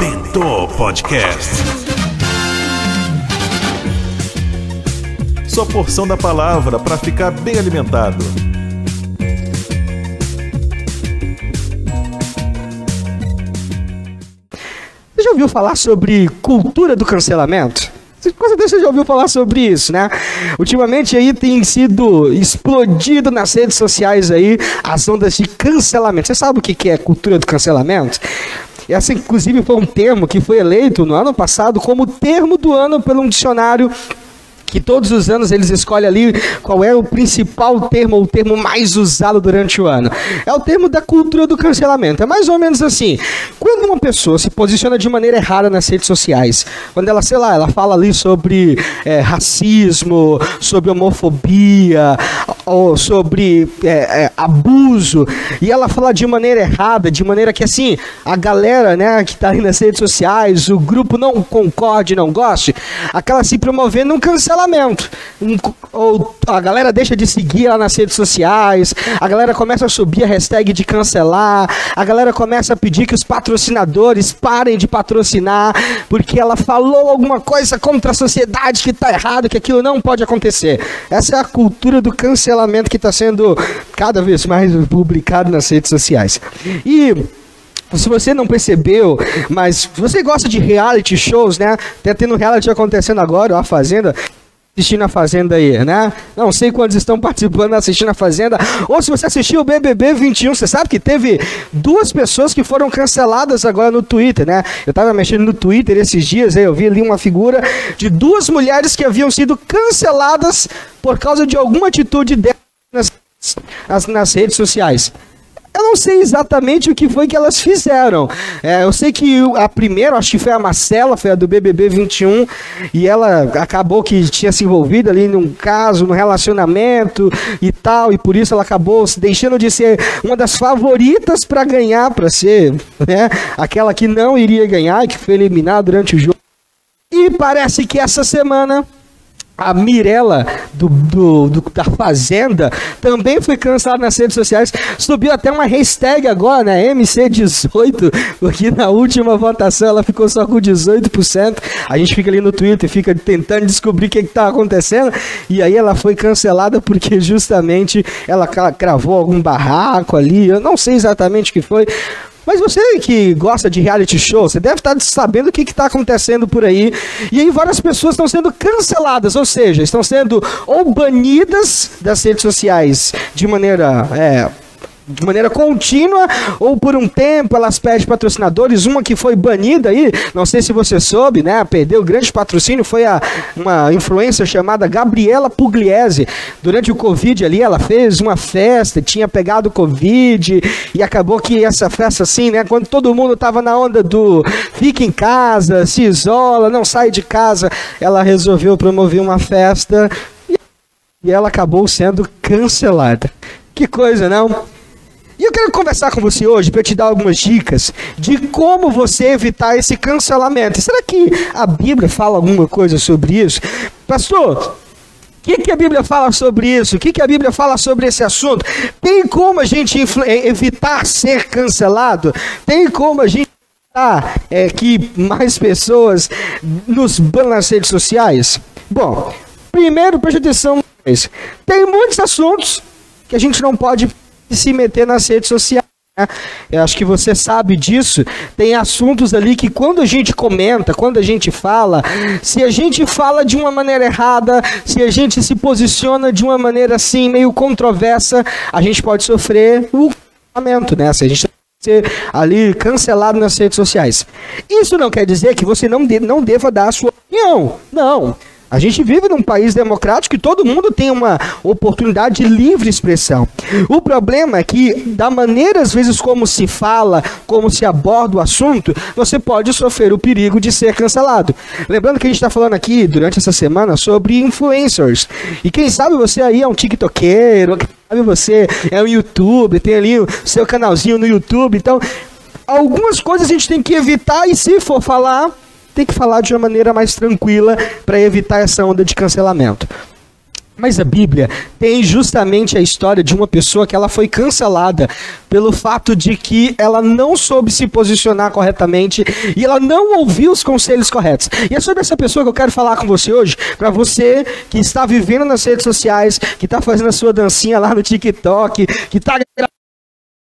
Bentô Podcast. Sua porção da palavra para ficar bem alimentado. Você já ouviu falar sobre cultura do cancelamento? Com certeza você já ouviu falar sobre isso, né? Ultimamente aí tem sido explodido nas redes sociais aí as ondas de cancelamento. Você sabe o que é cultura do cancelamento? Essa, inclusive, foi um termo que foi eleito no ano passado como termo do ano pelo um dicionário que todos os anos eles escolhem ali qual é o principal termo, o termo mais usado durante o ano. É o termo da cultura do cancelamento. É mais ou menos assim: quando uma pessoa se posiciona de maneira errada nas redes sociais, quando ela, sei lá, ela fala ali sobre é, racismo, sobre homofobia, ou sobre é, é, abuso, e ela fala de maneira errada, de maneira que assim, a galera né, que está aí nas redes sociais, o grupo não concorde, não goste, acaba se promovendo um cancelamento cancelamento. Ou a galera deixa de seguir ela nas redes sociais, a galera começa a subir a hashtag de cancelar, a galera começa a pedir que os patrocinadores parem de patrocinar, porque ela falou alguma coisa contra a sociedade que está errado, que aquilo não pode acontecer. Essa é a cultura do cancelamento que está sendo cada vez mais publicado nas redes sociais. E se você não percebeu, mas você gosta de reality shows, né? Tá tendo reality acontecendo agora, ó, a Fazenda assistindo a Fazenda aí, né? Não sei quantos estão participando assistindo a Fazenda. Ou se você assistiu o BBB 21, você sabe que teve duas pessoas que foram canceladas agora no Twitter, né? Eu tava mexendo no Twitter esses dias, aí eu vi ali uma figura de duas mulheres que haviam sido canceladas por causa de alguma atitude delas nas, nas, nas redes sociais. Eu não sei exatamente o que foi que elas fizeram. É, eu sei que a primeira, acho que foi a Marcela, foi a do BBB 21, e ela acabou que tinha se envolvido ali num caso, num relacionamento e tal, e por isso ela acabou deixando de ser uma das favoritas para ganhar, para ser né, aquela que não iria ganhar e que foi eliminada durante o jogo. E parece que essa semana a Mirella do, do, do, da Fazenda também foi cancelada nas redes sociais. Subiu até uma hashtag agora, né? MC18, porque na última votação ela ficou só com 18%. A gente fica ali no Twitter, fica tentando descobrir o que está acontecendo. E aí ela foi cancelada porque justamente ela cravou algum barraco ali. Eu não sei exatamente o que foi. Mas você que gosta de reality show, você deve estar sabendo o que está acontecendo por aí. E aí várias pessoas estão sendo canceladas, ou seja, estão sendo ou banidas das redes sociais de maneira é, de maneira contínua ou por um tempo elas perdem patrocinadores. Uma que foi banida aí, não sei se você soube, né? Perdeu grande patrocínio, foi a, uma influencer chamada Gabriela Pugliese. Durante o Covid ali, ela fez uma festa, tinha pegado Covid e acabou que essa festa assim, né? Quando todo mundo tava na onda do fica em casa, se isola, não sai de casa, ela resolveu promover uma festa e ela acabou sendo cancelada. Que coisa, não? E eu quero conversar com você hoje para te dar algumas dicas de como você evitar esse cancelamento. Será que a Bíblia fala alguma coisa sobre isso? Pastor, o que, que, a Bíblia fala sobre isso? O que, que, a Bíblia fala sobre esse assunto? Tem como a gente eh, evitar ser cancelado? Tem como a gente evitar é, que mais pessoas nos banam nas redes sociais? Bom, primeiro, preste atenção. Tem muitos assuntos que a gente não pode se meter nas redes sociais. Né? Eu acho que você sabe disso. Tem assuntos ali que quando a gente comenta, quando a gente fala, se a gente fala de uma maneira errada, se a gente se posiciona de uma maneira assim meio controversa, a gente pode sofrer o cancelamento, né? Se a gente ser ali cancelado nas redes sociais. Isso não quer dizer que você não, de, não deva dar a sua opinião. Não. A gente vive num país democrático e todo mundo tem uma oportunidade de livre expressão. O problema é que, da maneira às vezes como se fala, como se aborda o assunto, você pode sofrer o perigo de ser cancelado. Lembrando que a gente está falando aqui durante essa semana sobre influencers. E quem sabe você aí é um TikTokeiro, quem sabe você é um YouTube, tem ali o seu canalzinho no YouTube. Então, algumas coisas a gente tem que evitar e se for falar tem que falar de uma maneira mais tranquila para evitar essa onda de cancelamento. Mas a Bíblia tem justamente a história de uma pessoa que ela foi cancelada pelo fato de que ela não soube se posicionar corretamente e ela não ouviu os conselhos corretos. E é sobre essa pessoa que eu quero falar com você hoje, para você que está vivendo nas redes sociais, que está fazendo a sua dancinha lá no TikTok, que está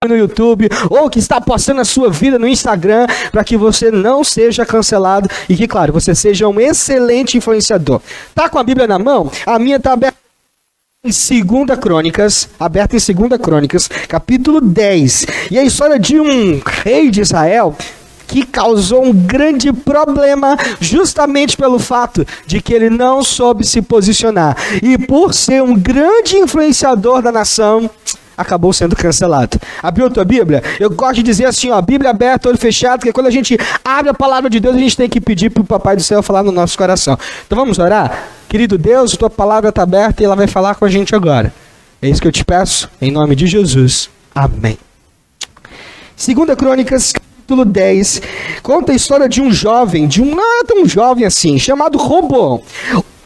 no YouTube ou que está postando a sua vida no Instagram para que você não seja cancelado e que, claro, você seja um excelente influenciador. Tá com a Bíblia na mão? A minha tá aberta em 2 Crônicas, aberta em 2 Crônicas, capítulo 10. E a história de um rei de Israel que causou um grande problema justamente pelo fato de que ele não soube se posicionar. E por ser um grande influenciador da nação, acabou sendo cancelado. Abriu tua Bíblia? Eu gosto de dizer assim, ó, Bíblia aberta, olho fechado, porque quando a gente abre a palavra de Deus, a gente tem que pedir para o Papai do Céu falar no nosso coração. Então vamos orar? Querido Deus, tua palavra está aberta e ela vai falar com a gente agora. É isso que eu te peço, em nome de Jesus. Amém. Segunda Crônicas, capítulo 10, conta a história de um jovem, de um não tão jovem assim, chamado Roboão.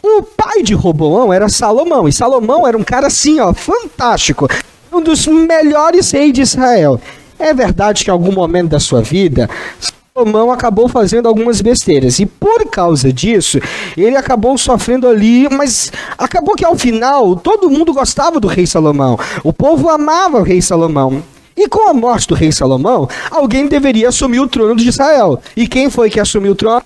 O pai de Roboão era Salomão, e Salomão era um cara assim, ó, fantástico, um dos melhores reis de Israel. É verdade que em algum momento da sua vida, Salomão acabou fazendo algumas besteiras. E por causa disso, ele acabou sofrendo ali, mas acabou que ao final todo mundo gostava do rei Salomão. O povo amava o rei Salomão. E com a morte do rei Salomão, alguém deveria assumir o trono de Israel. E quem foi que assumiu o trono?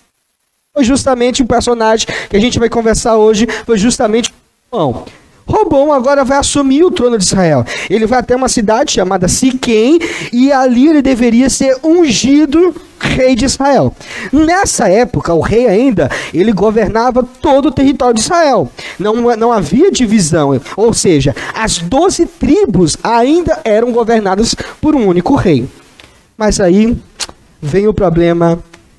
Foi justamente o personagem que a gente vai conversar hoje, foi justamente Salomão. Robão agora vai assumir o trono de Israel. Ele vai até uma cidade chamada Siquém e ali ele deveria ser ungido rei de Israel. Nessa época, o rei ainda, ele governava todo o território de Israel. Não, não havia divisão, ou seja, as doze tribos ainda eram governadas por um único rei. Mas aí vem o problema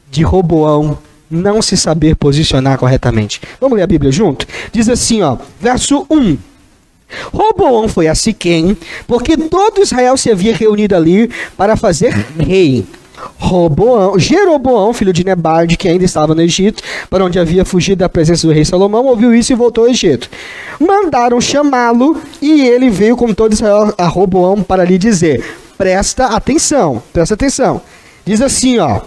de Roboão não se saber posicionar corretamente. Vamos ler a Bíblia junto? Diz assim, ó, verso 1. Roboão foi a Siquém, porque todo Israel se havia reunido ali para fazer rei. Roboão, Jeroboão, filho de Nebarde, que ainda estava no Egito, para onde havia fugido da presença do rei Salomão, ouviu isso e voltou ao Egito. Mandaram chamá-lo e ele veio com todo Israel a Roboão para lhe dizer: Presta atenção, presta atenção. Diz assim, ó: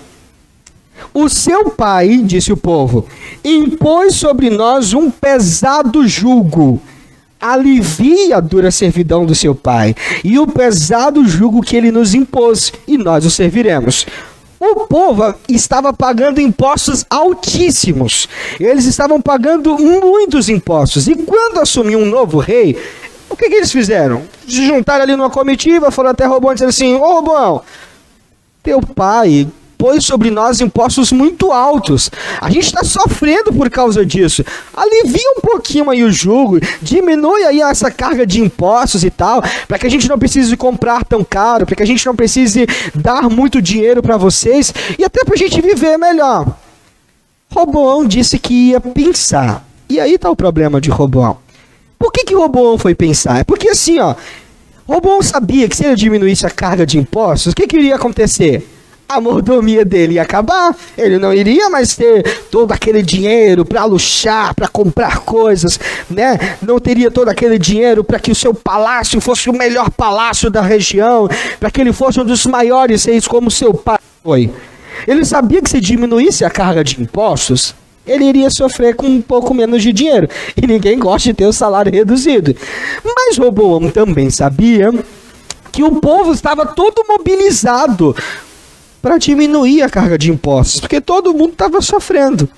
o seu pai, disse o povo, impôs sobre nós um pesado jugo. Alivia a dura servidão do seu pai e o pesado jugo que ele nos impôs, e nós o serviremos. O povo estava pagando impostos altíssimos. Eles estavam pagando muitos impostos. E quando assumiu um novo rei, o que, que eles fizeram? Se juntaram ali numa comitiva, foram até Robão e disseram assim: Ô Robão, teu pai impôs sobre nós impostos muito altos. A gente está sofrendo por causa disso. Alivia um pouquinho aí o jugo, diminui aí essa carga de impostos e tal, para que a gente não precise comprar tão caro, para que a gente não precise dar muito dinheiro para vocês e até para a gente viver melhor. Roboão disse que ia pensar. E aí está o problema de Roboão. Por que, que Roboão foi pensar? É porque assim, ó, Roboão sabia que se ele diminuísse a carga de impostos, o que, que iria acontecer? A mordomia dele ia acabar. Ele não iria mais ter todo aquele dinheiro para luxar, para comprar coisas, né? Não teria todo aquele dinheiro para que o seu palácio fosse o melhor palácio da região, para que ele fosse um dos maiores reis como seu pai foi. Ele sabia que se diminuísse a carga de impostos, ele iria sofrer com um pouco menos de dinheiro. E ninguém gosta de ter o salário reduzido. Mas Roboão também sabia que o povo estava todo mobilizado para diminuir a carga de impostos, porque todo mundo estava sofrendo.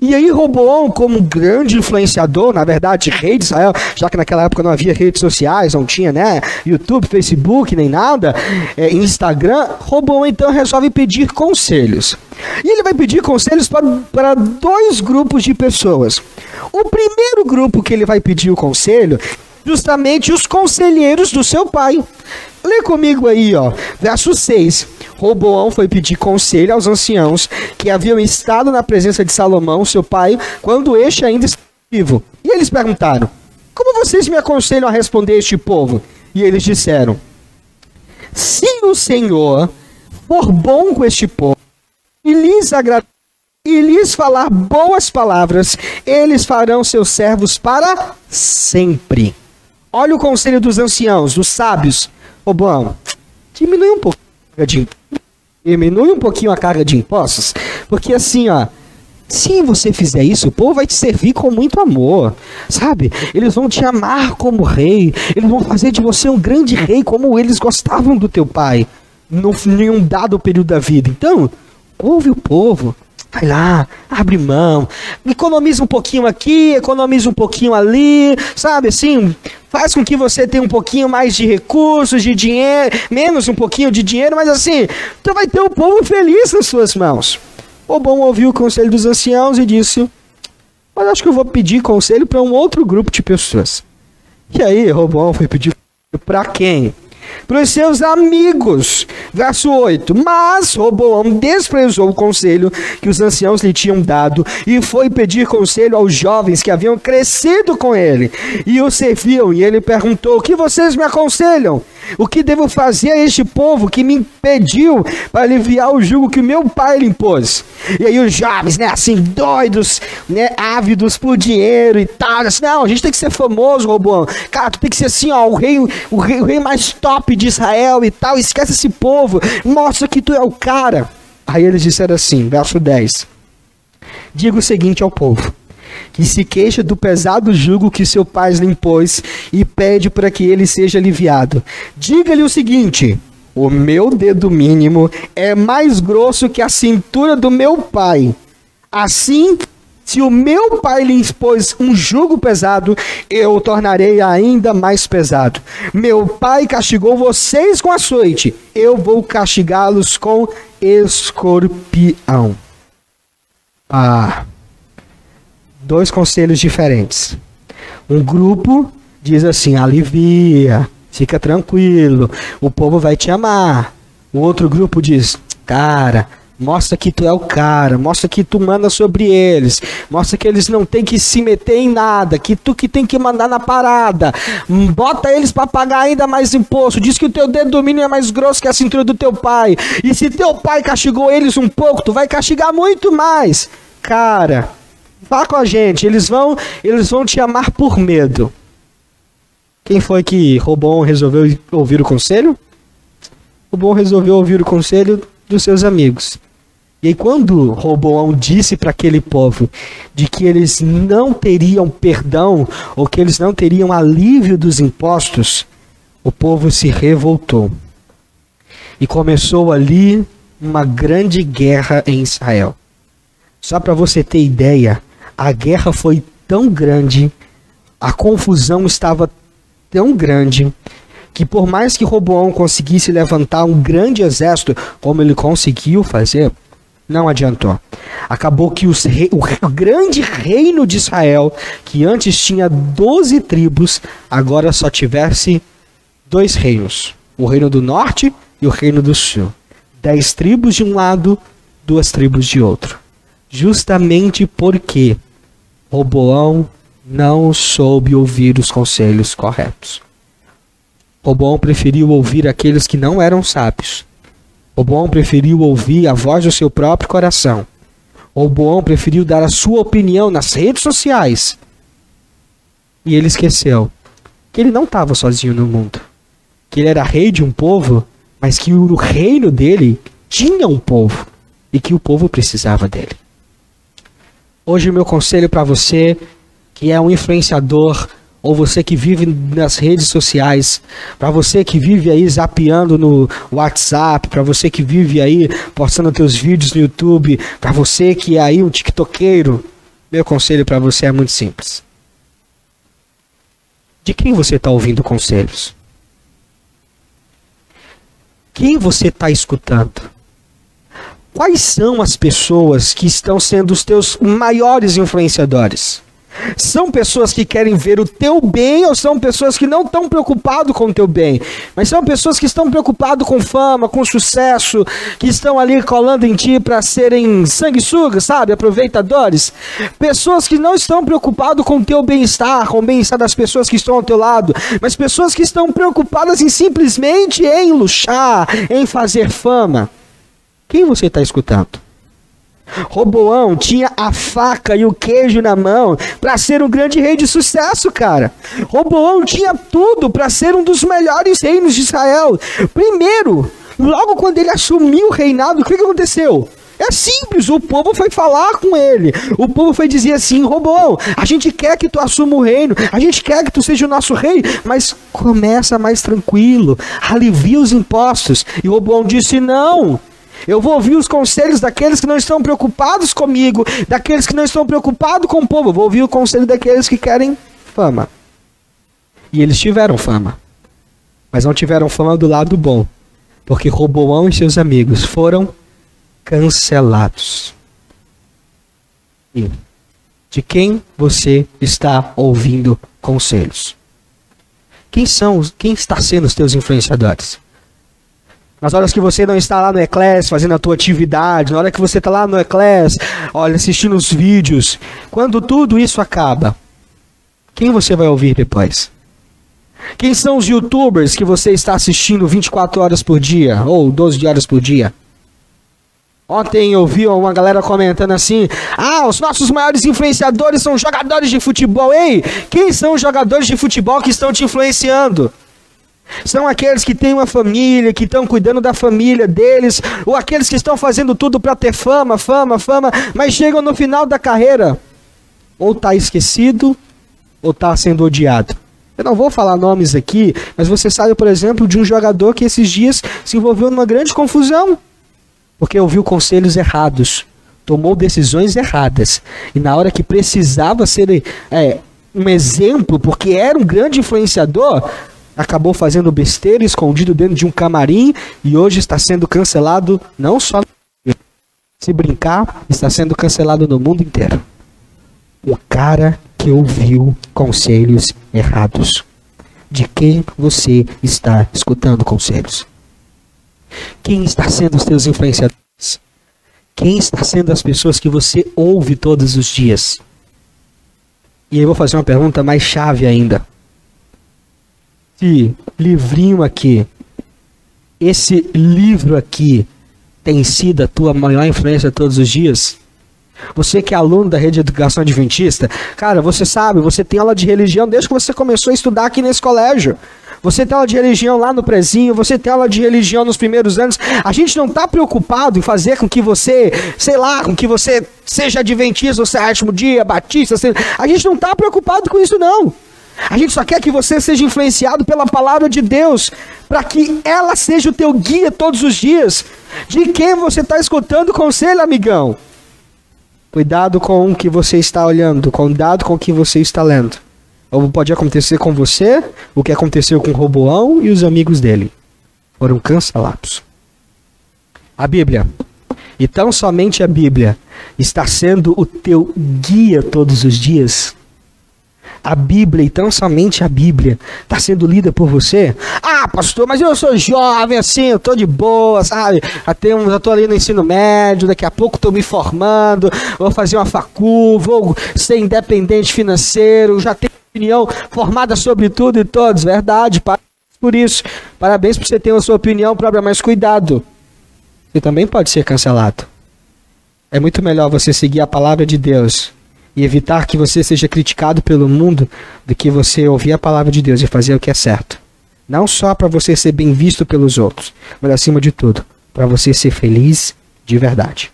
E aí Roboão, como grande influenciador, na verdade, rei de Israel, já que naquela época não havia redes sociais, não tinha, né, YouTube, Facebook, nem nada, é, Instagram, Roboão então resolve pedir conselhos. E ele vai pedir conselhos para dois grupos de pessoas. O primeiro grupo que ele vai pedir o conselho, justamente os conselheiros do seu pai. Lê comigo aí, ó, verso 6. Roboão foi pedir conselho aos anciãos que haviam estado na presença de Salomão, seu pai, quando este ainda estava vivo. E eles perguntaram: Como vocês me aconselham a responder este povo? E eles disseram: Se o Senhor for bom com este povo e lhes agradar e lhes falar boas palavras, eles farão seus servos para sempre. Olha o conselho dos anciãos, dos sábios. Bom, diminui um pouquinho de diminui um pouquinho a carga de impostos, porque assim, ó, se você fizer isso, o povo vai te servir com muito amor, sabe? Eles vão te amar como rei, eles vão fazer de você um grande rei como eles gostavam do teu pai, no, em um dado período da vida. Então, ouve o povo, vai lá, abre mão, economiza um pouquinho aqui, economiza um pouquinho ali, sabe assim? Faz com que você tenha um pouquinho mais de recursos, de dinheiro, menos um pouquinho de dinheiro, mas assim, tu vai ter o povo feliz nas suas mãos. O bom ouviu o conselho dos anciãos e disse: Mas acho que eu vou pedir conselho para um outro grupo de pessoas. E aí, Robão foi pedir para quem? para os seus amigos. Verso 8: Mas Roboão desprezou o conselho que os anciãos lhe tinham dado e foi pedir conselho aos jovens que haviam crescido com ele e o serviam. E ele perguntou: O que vocês me aconselham? O que devo fazer a este povo que me impediu para aliviar o jugo que meu pai lhe impôs? E aí os jovens, né, assim, doidos, né, ávidos por dinheiro e tal, assim, não, a gente tem que ser famoso, Roboão. Cara, tu tem que ser assim, ó, o rei, o rei, o rei mais top de Israel e tal, esquece esse povo, mostra que tu é o cara. Aí eles disseram assim, verso 10. Diga o seguinte ao povo: que se queixa do pesado jugo que seu pai lhe impôs e pede para que ele seja aliviado. Diga-lhe o seguinte: o meu dedo mínimo é mais grosso que a cintura do meu pai. Assim, se o meu pai lhe impôs um jugo pesado, eu o tornarei ainda mais pesado. Meu pai castigou vocês com açoite, eu vou castigá-los com escorpião. Ah dois conselhos diferentes. Um grupo diz assim: alivia, fica tranquilo, o povo vai te amar. O outro grupo diz: cara, mostra que tu é o cara, mostra que tu manda sobre eles, mostra que eles não têm que se meter em nada, que tu que tem que mandar na parada. Bota eles para pagar ainda mais imposto. Diz que o teu dedo do mínimo é mais grosso que a cintura do teu pai. E se teu pai castigou eles um pouco, tu vai castigar muito mais. Cara, Vá com a gente, eles vão, eles vão te amar por medo. Quem foi que Robon resolveu ouvir o conselho? Robon resolveu ouvir o conselho dos seus amigos. E aí, quando Roboão disse para aquele povo de que eles não teriam perdão ou que eles não teriam alívio dos impostos, o povo se revoltou. E começou ali uma grande guerra em Israel. Só para você ter ideia, a guerra foi tão grande, a confusão estava tão grande, que por mais que Roboão conseguisse levantar um grande exército, como ele conseguiu fazer, não adiantou. Acabou que rei, o grande reino de Israel, que antes tinha 12 tribos, agora só tivesse dois reinos: o reino do norte e o reino do sul. Dez tribos de um lado, duas tribos de outro. Justamente porque Roboão não soube ouvir os conselhos corretos. Roboão preferiu ouvir aqueles que não eram sábios. Roboão preferiu ouvir a voz do seu próprio coração. Roboão preferiu dar a sua opinião nas redes sociais. E ele esqueceu que ele não estava sozinho no mundo. Que ele era rei de um povo, mas que o reino dele tinha um povo e que o povo precisava dele. Hoje o meu conselho para você que é um influenciador ou você que vive nas redes sociais, para você que vive aí zapeando no WhatsApp, para você que vive aí postando teus vídeos no YouTube, para você que é aí um tiktokeiro, meu conselho para você é muito simples. De quem você está ouvindo conselhos? Quem você está escutando? Quais são as pessoas que estão sendo os teus maiores influenciadores? São pessoas que querem ver o teu bem ou são pessoas que não estão preocupadas com o teu bem? Mas são pessoas que estão preocupadas com fama, com sucesso, que estão ali colando em ti para serem sanguessugas, sabe? Aproveitadores. Pessoas que não estão preocupadas com o teu bem-estar, com o bem-estar das pessoas que estão ao teu lado, mas pessoas que estão preocupadas em simplesmente em luxar, em fazer fama. Quem você está escutando? Roboão tinha a faca e o queijo na mão para ser um grande rei de sucesso, cara. Roboão tinha tudo para ser um dos melhores reinos de Israel. Primeiro, logo quando ele assumiu o reinado, o que, aconteceu? É simples, o povo foi falar com ele. O povo foi dizer assim: Roboão, a gente quer que tu assuma o reino, a gente quer que tu seja o nosso rei, mas começa mais tranquilo, alivia os impostos. E Roboão disse: Não, eu vou ouvir os conselhos daqueles que não estão preocupados comigo, daqueles que não estão preocupados com o povo. Eu vou ouvir o conselho daqueles que querem fama. E eles tiveram fama. Mas não tiveram fama do lado bom. Porque Roboão e seus amigos foram cancelados. E de quem você está ouvindo conselhos? Quem são, quem está sendo os teus influenciadores? Nas horas que você não está lá no Eclass fazendo a tua atividade, na hora que você está lá no Eclass, olha, assistindo os vídeos, quando tudo isso acaba, quem você vai ouvir depois? Quem são os youtubers que você está assistindo 24 horas por dia ou 12 horas por dia? Ontem eu vi uma galera comentando assim: Ah, os nossos maiores influenciadores são jogadores de futebol. Ei, quem são os jogadores de futebol que estão te influenciando? São aqueles que têm uma família, que estão cuidando da família deles, ou aqueles que estão fazendo tudo para ter fama, fama, fama, mas chegam no final da carreira, ou está esquecido, ou está sendo odiado. Eu não vou falar nomes aqui, mas você sabe, por exemplo, de um jogador que esses dias se envolveu numa grande confusão, porque ouviu conselhos errados, tomou decisões erradas, e na hora que precisava ser é, um exemplo, porque era um grande influenciador, acabou fazendo besteira escondido dentro de um camarim e hoje está sendo cancelado não só se brincar, está sendo cancelado no mundo inteiro. O cara que ouviu conselhos errados. De quem você está escutando conselhos? Quem está sendo os teus influenciadores? Quem está sendo as pessoas que você ouve todos os dias? E aí eu vou fazer uma pergunta mais chave ainda esse livrinho aqui, esse livro aqui, tem sido a tua maior influência todos os dias? Você que é aluno da rede de educação adventista, cara, você sabe, você tem aula de religião desde que você começou a estudar aqui nesse colégio. Você tem aula de religião lá no prezinho, você tem aula de religião nos primeiros anos. A gente não está preocupado em fazer com que você, sei lá, com que você seja adventista no sétimo dia, batista. A gente não está preocupado com isso, não. A gente só quer que você seja influenciado pela palavra de Deus, para que ela seja o teu guia todos os dias. De quem você está escutando conselho, amigão? Cuidado com o que você está olhando, cuidado com o que você está lendo. Ou pode acontecer com você o que aconteceu com Roboão e os amigos dele. Foram cancelados. A Bíblia, e tão somente a Bíblia, está sendo o teu guia todos os dias a Bíblia e tão somente a Bíblia está sendo lida por você? Ah, pastor, mas eu sou jovem assim, eu tô de boa, sabe? Tenho, já tô ali no ensino médio, daqui a pouco estou me formando, vou fazer uma facul, vou ser independente financeiro, já tenho opinião formada sobre tudo e todos. Verdade, parabéns por isso. Parabéns por você ter a sua opinião própria, mas cuidado. Você também pode ser cancelado. É muito melhor você seguir a palavra de Deus e evitar que você seja criticado pelo mundo do que você ouvir a palavra de Deus e fazer o que é certo. Não só para você ser bem visto pelos outros, mas acima de tudo, para você ser feliz de verdade.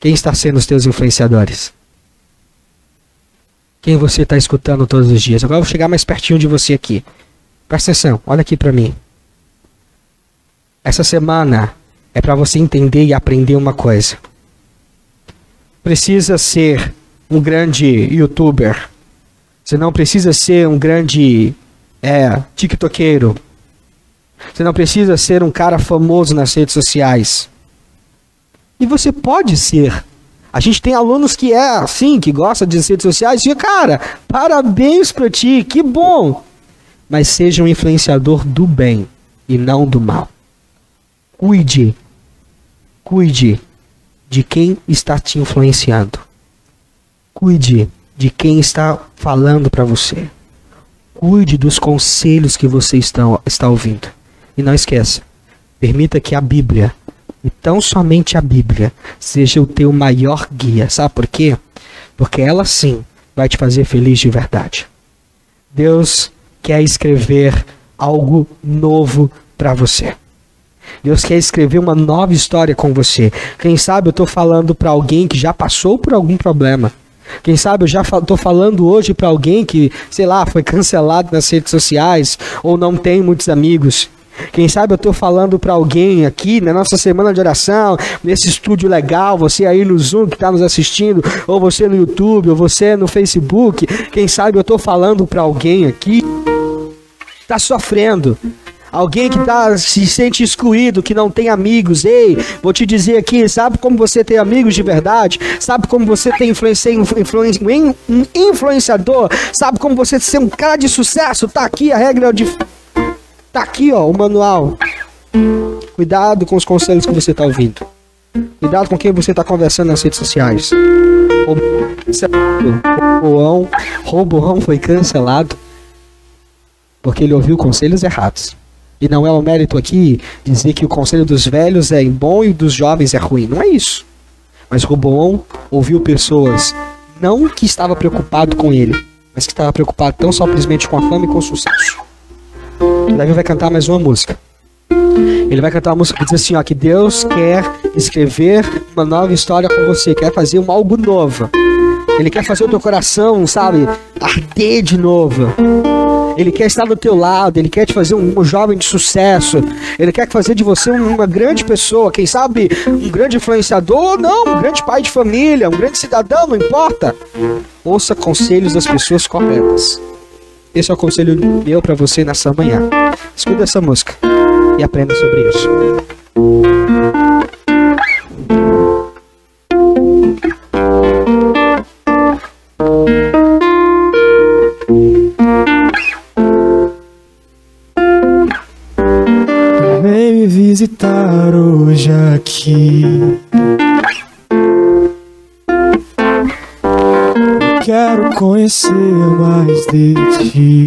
Quem está sendo os teus influenciadores? Quem você está escutando todos os dias? Agora eu vou chegar mais pertinho de você aqui. Presta atenção, olha aqui para mim. Essa semana é para você entender e aprender uma coisa. Precisa ser um grande youtuber. Você não precisa ser um grande é, tiktokeiro. Você não precisa ser um cara famoso nas redes sociais. E você pode ser. A gente tem alunos que é assim, que gosta de redes sociais, e cara, parabéns para ti, que bom. Mas seja um influenciador do bem e não do mal. Cuide. Cuide de quem está te influenciando. Cuide de quem está falando para você. Cuide dos conselhos que você está, está ouvindo. E não esqueça, permita que a Bíblia e tão somente a Bíblia seja o teu maior guia. Sabe por quê? Porque ela sim vai te fazer feliz de verdade. Deus quer escrever algo novo para você. Deus quer escrever uma nova história com você. Quem sabe eu estou falando para alguém que já passou por algum problema. Quem sabe eu já estou falando hoje para alguém que, sei lá, foi cancelado nas redes sociais ou não tem muitos amigos. Quem sabe eu estou falando para alguém aqui na nossa semana de oração, nesse estúdio legal, você aí no Zoom que está nos assistindo, ou você no YouTube, ou você no Facebook. Quem sabe eu estou falando para alguém aqui está sofrendo, Alguém que tá, se sente excluído, que não tem amigos. Ei, vou te dizer aqui, sabe como você tem amigos de verdade? Sabe como você tem influência, influência, um influenciador? Sabe como você ser um cara de sucesso? Tá aqui a regra de. Tá aqui, ó, o manual. Cuidado com os conselhos que você tá ouvindo. Cuidado com quem você tá conversando nas redes sociais. Roboão, Roboão foi cancelado porque ele ouviu conselhos errados. E não é o mérito aqui dizer que o conselho dos velhos é bom e dos jovens é ruim. Não é isso. Mas Roboão ouviu pessoas não que estava preocupado com ele, mas que estava preocupado tão simplesmente com a fama e com o sucesso. Davi vai cantar mais uma música. Ele vai cantar uma música que diz assim, ó, que Deus quer escrever uma nova história com você, quer fazer um algo novo. Ele quer fazer o teu coração, sabe, arder de novo. Ele quer estar do teu lado, ele quer te fazer um, um jovem de sucesso, ele quer fazer de você uma grande pessoa, quem sabe um grande influenciador, não, um grande pai de família, um grande cidadão, não importa. Ouça conselhos das pessoas corretas. Esse é o conselho meu para você nessa manhã. Escuta essa música e aprenda sobre isso. Conhecer mais de ti.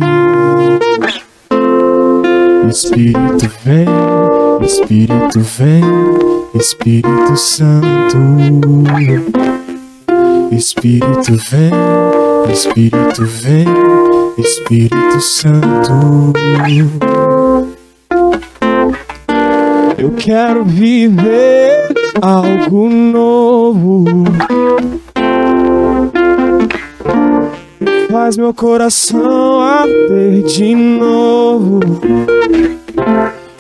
Espírito vem, Espírito vem, Espírito Santo. Espírito vem, Espírito vem, Espírito Santo. Eu quero viver algo novo. Faz meu coração arder de novo.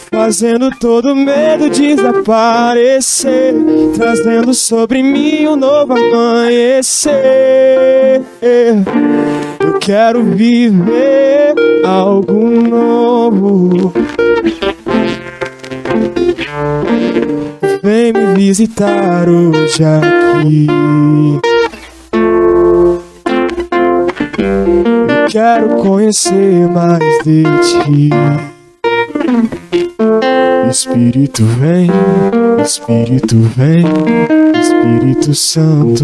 Fazendo todo medo desaparecer. Trazendo sobre mim um novo amanhecer. Eu quero viver algo novo. Vem me visitar hoje aqui. Quero conhecer mais de ti. Espírito vem, Espírito vem, Espírito Santo.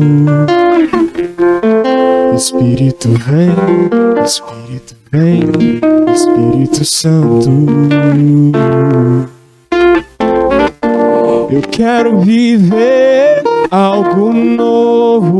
Espírito vem, Espírito vem, Espírito Santo. Eu quero viver algo novo.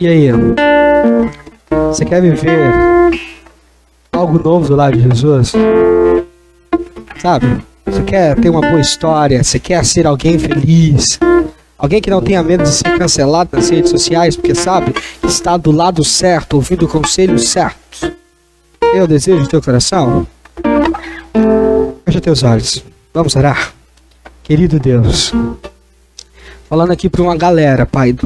E aí? Você quer viver algo novo do lado de Jesus? Sabe? Você quer ter uma boa história? Você quer ser alguém feliz? Alguém que não tenha medo de ser cancelado nas redes sociais porque sabe está do lado certo, ouvindo conselhos certos. Eu desejo teu coração. Fecha teus olhos. Vamos orar. Querido Deus, falando aqui para uma galera, Pai.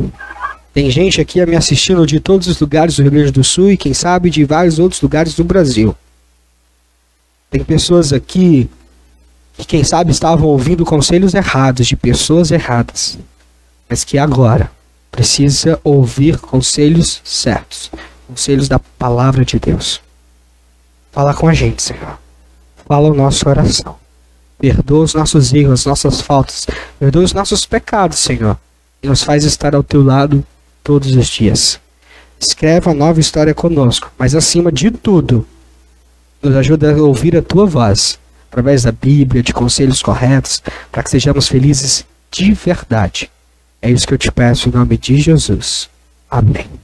Tem gente aqui me assistindo de todos os lugares do Rio Grande do Sul e quem sabe de vários outros lugares do Brasil. Tem pessoas aqui que quem sabe estavam ouvindo conselhos errados de pessoas erradas mas que agora precisa ouvir conselhos certos, conselhos da palavra de Deus. Fala com a gente, Senhor. Fala o nosso coração. Perdoa os nossos erros, as nossas faltas. Perdoa os nossos pecados, Senhor. E nos faz estar ao teu lado todos os dias. Escreve uma nova história conosco, mas acima de tudo, nos ajuda a ouvir a tua voz, através da Bíblia, de conselhos corretos, para que sejamos felizes de verdade. É isso que eu te peço em nome de Jesus. Amém.